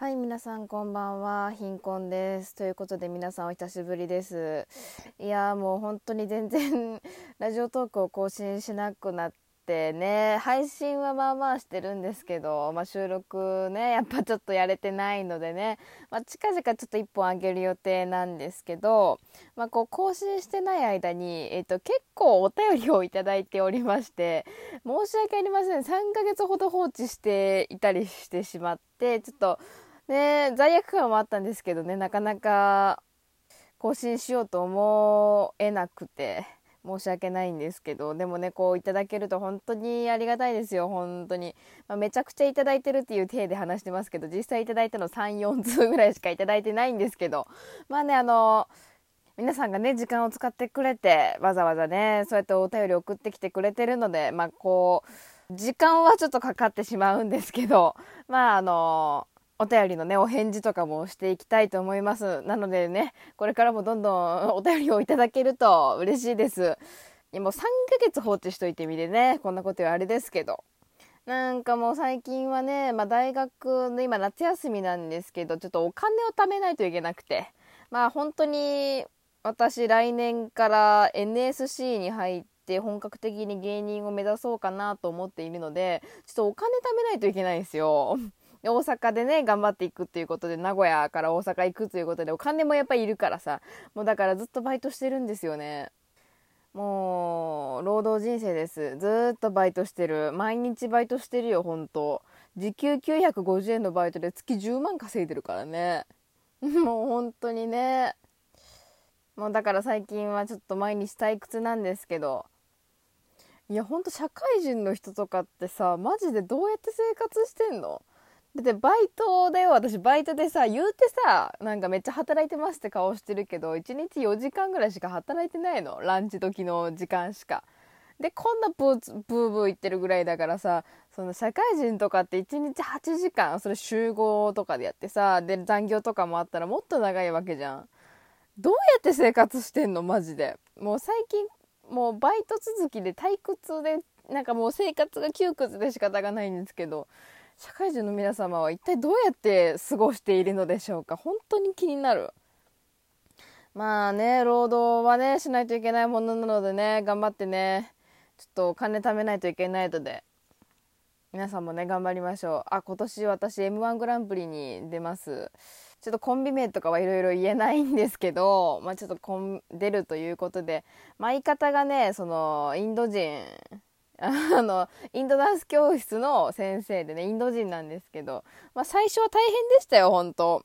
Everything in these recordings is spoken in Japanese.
はい、皆さんこんばんは。貧困です。ということで皆さんお久しぶりです。いやもう本当に全然 ラジオトークを更新しなくなってね、配信はまあまあしてるんですけど、まあ、収録ね、やっぱちょっとやれてないのでね、まあ、近々ちょっと1本あげる予定なんですけど、まあ、こう更新してない間に、えっと、結構お便りをいただいておりまして、申し訳ありません。3ヶ月ほど放置していたりしてしまって、ちょっと、ね、罪悪感もあったんですけどね、なかなか更新しようと思えなくて、申し訳ないんですけど、でもね、こういただけると本当にありがたいですよ、本当に。まあ、めちゃくちゃいただいてるっていう体で話してますけど、実際いただいたの3、4通ぐらいしかいただいてないんですけど、まあね、あの、皆さんがね、時間を使ってくれて、わざわざね、そうやってお便り送ってきてくれてるので、まあこう、時間はちょっとかかってしまうんですけど、まああの、お便りのね、お返事とかもしていきたいと思います。なのでね、これからもどんどん お便りをいただけると嬉しいです。いやもう3ヶ月放置しといてみてね、こんなことはあれですけど。なんかもう最近はね、まあ大学の今夏休みなんですけど、ちょっとお金を貯めないといけなくて。まあ本当に私来年から NSC に入って本格的に芸人を目指そうかなと思っているので、ちょっとお金貯めないといけないんですよ。大阪でね頑張っていくっていうことで名古屋から大阪行くということでお金もやっぱりいるからさもうだからずっとバイトしてるんですよね。もう労働人生です。ずっとバイトしてる。毎日バイトしてるよ本当。時給950円のバイトで月10万稼いでるからね。もう本当にね。もうだから最近はちょっと毎日退屈なんですけど。いやほんと社会人の人とかってさマジでどうやって生活してんの？だってバイトだよ私バイトでさ言うてさなんかめっちゃ働いてますって顔してるけど1日4時間ぐらいしか働いてないの。ランチ時の時間しか。でこんなブーブーブー言ってるぐらいだからさその社会人とかって1日8時間それ集合とかでやってさで残業とかもあったらもっと長いわけじゃん。どうやって生活してんの？マジで。もう最近もうバイト続きで退屈でなんかもう生活が窮屈で仕方がないんですけど。社会人の皆様は一体どうやって過ごしているのでしょうか？本当に気になる。まあね労働はねしないといけないものなのでね頑張ってねちょっとお金貯めないといけないので皆さんもね頑張りましょう。あ今年私 m 1グランプリに出ます。ちょっとコンビ名とかはいろいろ言えないんですけど、まあ、ちょっと出るということで、まあ、相方がねそのインド人 あのインドダンス教室の先生でねインド人なんですけど、まあ、最初は大変でしたよ本当。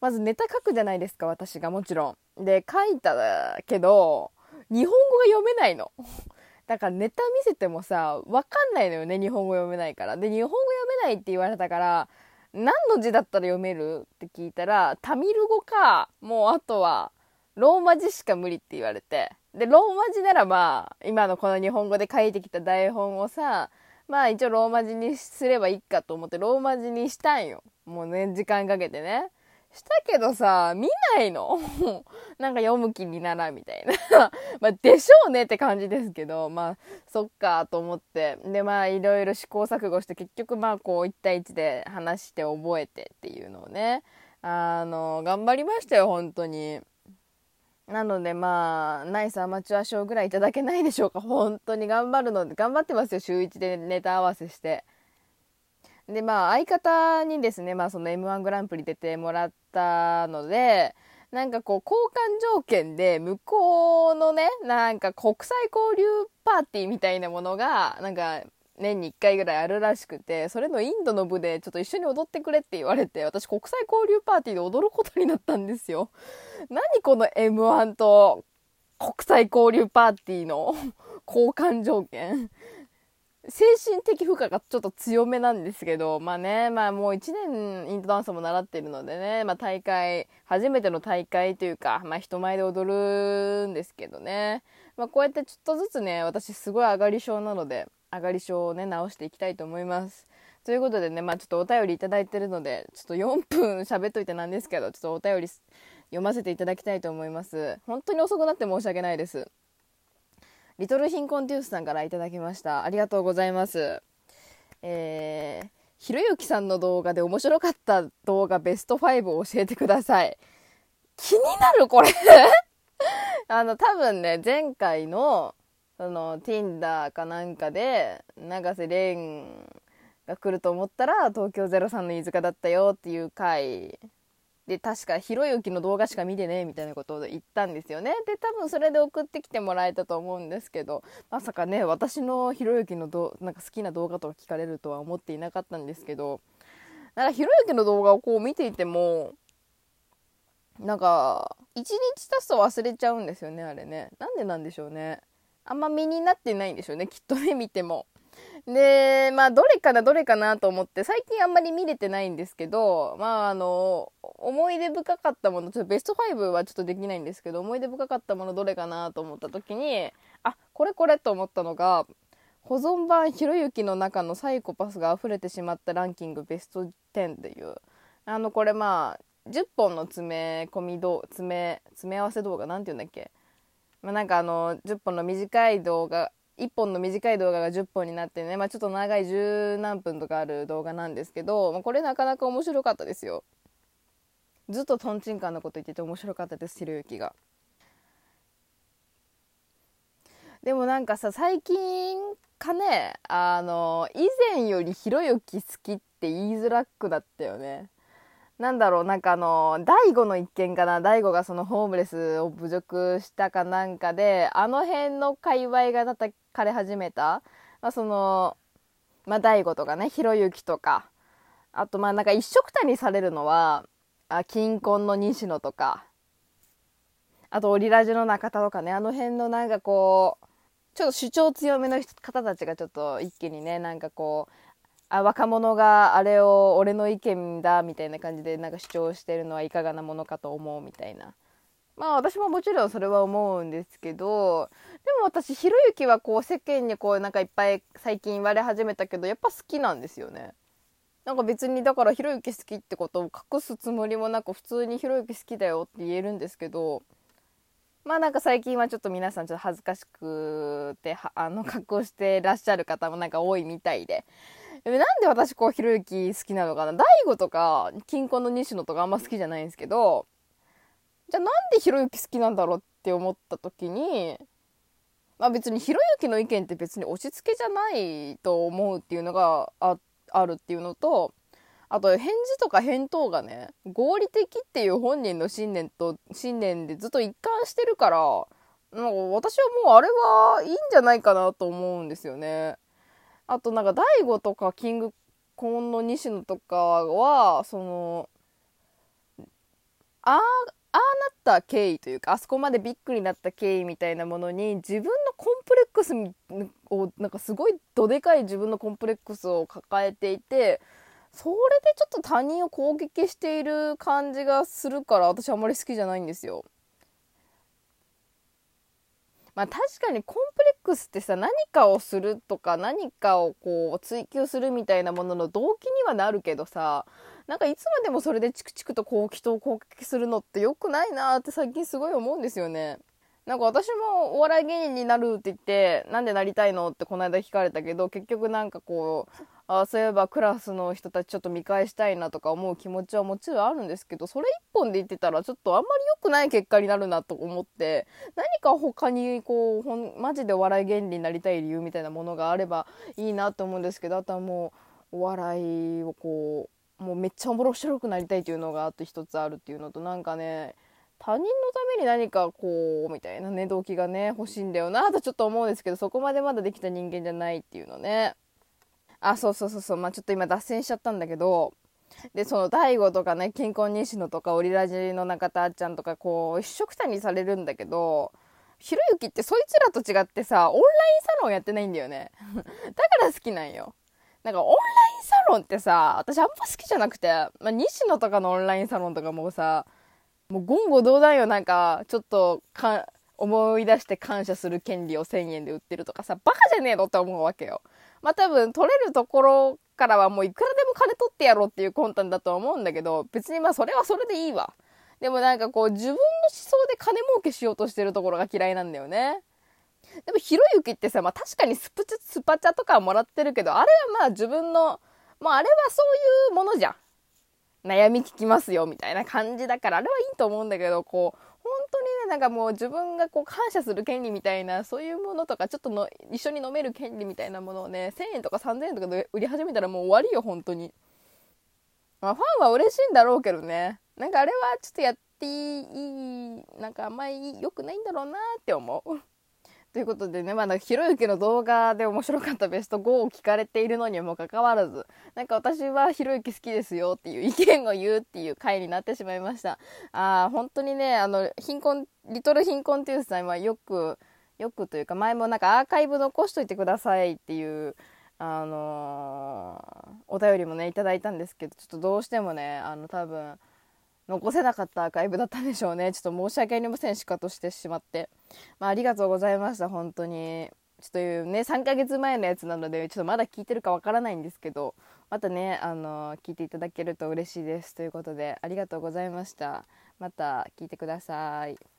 まずネタ書くじゃないですか私がもちろん。で書いたけど日本語が読めないの。だからネタ見せてもさ分かんないのよね日本語読めないから。で日本語読めないって言われたから何の字だったら読めるって聞いたらタミル語かもうあとはローマ字しか無理って言われて。でローマ字ならまあ今のこの日本語で書いてきた台本をさまあ一応ローマ字にすればいいかと思ってローマ字にしたんよ。もうね時間かけてね。したけどさ見ないの。なんか読む気にならんみたいな。まあでしょうねって感じですけどまあそっかと思って。でまあいろいろ試行錯誤して結局まあこう1対1で話して覚えてっていうのをねあの頑張りましたよ本当に。なのでまあナイスアマチュア賞ぐらいいただけないでしょうか。本当に頑張るので頑張ってますよ週1でネタ合わせして。でまあ相方にですねまあその m 1グランプリ出てもらったのでなんかこう交換条件で向こうのねなんか国際交流パーティーみたいなものがなんか年に1回ぐらいあるらしくてそれのインドの部でちょっと一緒に踊ってくれって言われて私国際交流パーティーで踊ることになったんですよ。何この m 1と国際交流パーティーの 交換条件？精神的負荷がちょっと強めなんですけどまあねまあもう1年インドダンスも習ってるのでね、まあ、大会初めての大会というか、まあ、人前で踊るんですけどね、まあ、こうやってちょっとずつね私すごい上がり症なので上がり症をね直していきたいと思います。ということでねまあちょっとお便りいいてるのでちょっと4分喋っといてなんですけどちょっとお便り読ませていただきたいと思います。本当に遅くなって申し訳ないです。リトル貧困デュースさんからいただきました。ありがとうございます。えーひろゆきさんの動画で面白かった動画ベスト5を教えてください。気になるこれ。あの、多分ね、前回の、その、Tinder かなんかで、永瀬廉が来ると思ったら、東京03の飯塚だったよっていう回で、確か、ひろゆきの動画しか見てねみたいなことを言ったんですよね。で、多分それで送ってきてもらえたと思うんですけど、まさかね、私のひろゆきのどなんか好きな動画とか聞かれるとは思っていなかったんですけど、なんかひろゆきの動画をこう見ていても、なんか、一日経つと忘れちゃうんですよね、あれね。なんでなんでしょうね。あんま身になってないんでしょうね、きっとね、見ても。で、まあ、どれかな、どれかなと思って、最近あんまり見れてないんですけど、まあ、あの、思い出深かったもの、ちょっとベスト5はちょっとできないんですけど、思い出深かったものどれかなと思った時に、あ、これこれと思ったのが、保存版ひろゆきの中のサイコパスが溢れてしまったランキングベスト10っていう、あの、これまあ、10本の詰め込みど、詰め、詰め合わせ動画、なんて言うんだっけまあ、なんかあの、10本の短い動画、1本の短い動画が10本になってね、まあ、ちょっと長い十何分とかある動画なんですけど、まあ、これなかなか面白かったですよ。ずっととんちんかんなこと言ってて面白かったですひろゆきが。でもなんかさ最近かねあの以前よりひろゆき好きって言いづらくなったよね。なんだろう、なんかあの、大悟の一件かな、大悟がそのホームレスを侮辱したかなんかで、あの辺の界隈が叩かれ始めた、まあ、その、まあ、大悟とかね、ひろゆきとか、あとまあなんか一緒くたにされるのは、あ、金婚の西野とか、あとオリラジの中田とかね、あの辺のなんかこう、ちょっと主張強めの方たちがちょっと一気にね、なんかこう、あ若者があれを俺の意見だみたいな感じでなんか主張してるのはいかがなものかと思うみたいな。まあ私ももちろんそれは思うんですけどでも私ひろゆきはこう世間にこうなんかいっぱい最近言われ始めたけどやっぱ好きなんですよね。なんか別にだからひろゆき好きってことを隠すつもりもなく普通にひろゆき好きだよって言えるんですけどまあなんか最近はちょっと皆さんちょっと恥ずかしくてあの 格好してらっしゃる方もなんか多いみたいで。なんで私こうひろゆき好きなのかな？大悟とか金婚の西野とかあんま好きじゃないんですけどじゃあなんでひろゆき好きなんだろうって思った時にまあ別にひろゆきの意見って別に押し付けじゃないと思うっていうのがああるっていうのとあと返事とか返答がね合理的っていう本人の信念と信念でずっと一貫してるからなんか私はもうあれはいいんじゃないかなと思うんですよね。あとなんか大悟とかキングコンの西野とかはそのあああなった経緯というかあそこまでびっくりなった経緯みたいなものに自分のコンプレックスをなんかすごいどでかい自分のコンプレックスを抱えていてそれでちょっと他人を攻撃している感じがするから私あんまり好きじゃないんですよ。まあ確かにコンプレックスってさ何かをするとか何かをこう追求するみたいなものの動機にはなるけどさなんかいつまでもそれでチクチクとこう人を攻撃するのって良くないなって最近すごい思うんですよね。なんか私もお笑い芸人になるって言ってなんでなりたいのってこの間聞かれたけど結局なんかこうあそういえばクラスの人たちちょっと見返したいなとか思う気持ちはもちろんあるんですけどそれ一本で言ってたらちょっとあんまり良くない結果になるなと思って何か他にこうほんマジでお笑い芸人になりたい理由みたいなものがあればいいなと思うんですけどあとはもうお笑いをこうもうめっちゃ面白くなりたいっていうのがあと一つあるっていうのとなんかね他人のために何かこうみたいなね動機がね欲しいんだよなとちょっと思うんですけどそこまでまだできた人間じゃないっていうのね。あ、そうそうそうそう、まあちょっと今脱線しちゃったんだけど、で、その大悟とかね、金婚西野とかオリラジの中田あっちゃんとか、こう、一緒くたにされるんだけど、ひろゆきってそいつらと違ってさ、オンラインサロンやってないんだよね。だから好きなんよ。なんかオンラインサロンってさ、私あんま好きじゃなくて、まあ、西野とかのオンラインサロンとかもさ、もう言語道断よ、なんか、ちょっとか、思い出して感謝する権利を1000円で売ってるとかさ、バカじゃねえのって思うわけよ。まあ多分取れるところからはもういくらでも金取ってやろうっていう魂胆だとは思うんだけど、別にまあそれはそれでいいわ。でもなんかこう自分の思想で金儲けしようとしてるところが嫌いなんだよね。でもひろゆきってさ、まあ確かにスプチスパチャとかはもらってるけど、あれはまあ自分の、もうあれはそういうものじゃん。悩み聞きますよみたいな感じだからあれはいいと思うんだけどこう本当にねなんかもう自分がこう感謝する権利みたいなそういうものとかちょっとの一緒に飲める権利みたいなものをね1000円とか3000円とかで売り始めたらもう終わりよ本当に。まあファンは嬉しいんだろうけどね。なんかあれはちょっとやっていいなんかあんまり良くないんだろうなって思う。ということでね、まあ、ひろゆきの動画で面白かったベスト5を聞かれているのにもかかわらず、なんか私はひろゆき好きですよっていう意見を言うっていう回になってしまいました。ああ、本当にね、あの、貧困、リトル貧困テュースさんはよく、よくというか、前もなんかアーカイブ残しといてくださいっていう、あのー、お便りもね、いただいたんですけど、ちょっとどうしてもね、あの、多分、残せなかったアーカイブだったんでしょうね。ちょっと申し訳ありません、しかとしてしまって。まあ、ありがとうございました、本当に。ちょっとね、3ヶ月前のやつなので、ちょっとまだ聞いてるかわからないんですけど、またね、あの、聞いていただけると嬉しいです。ということで、ありがとうございました。また聞いてください。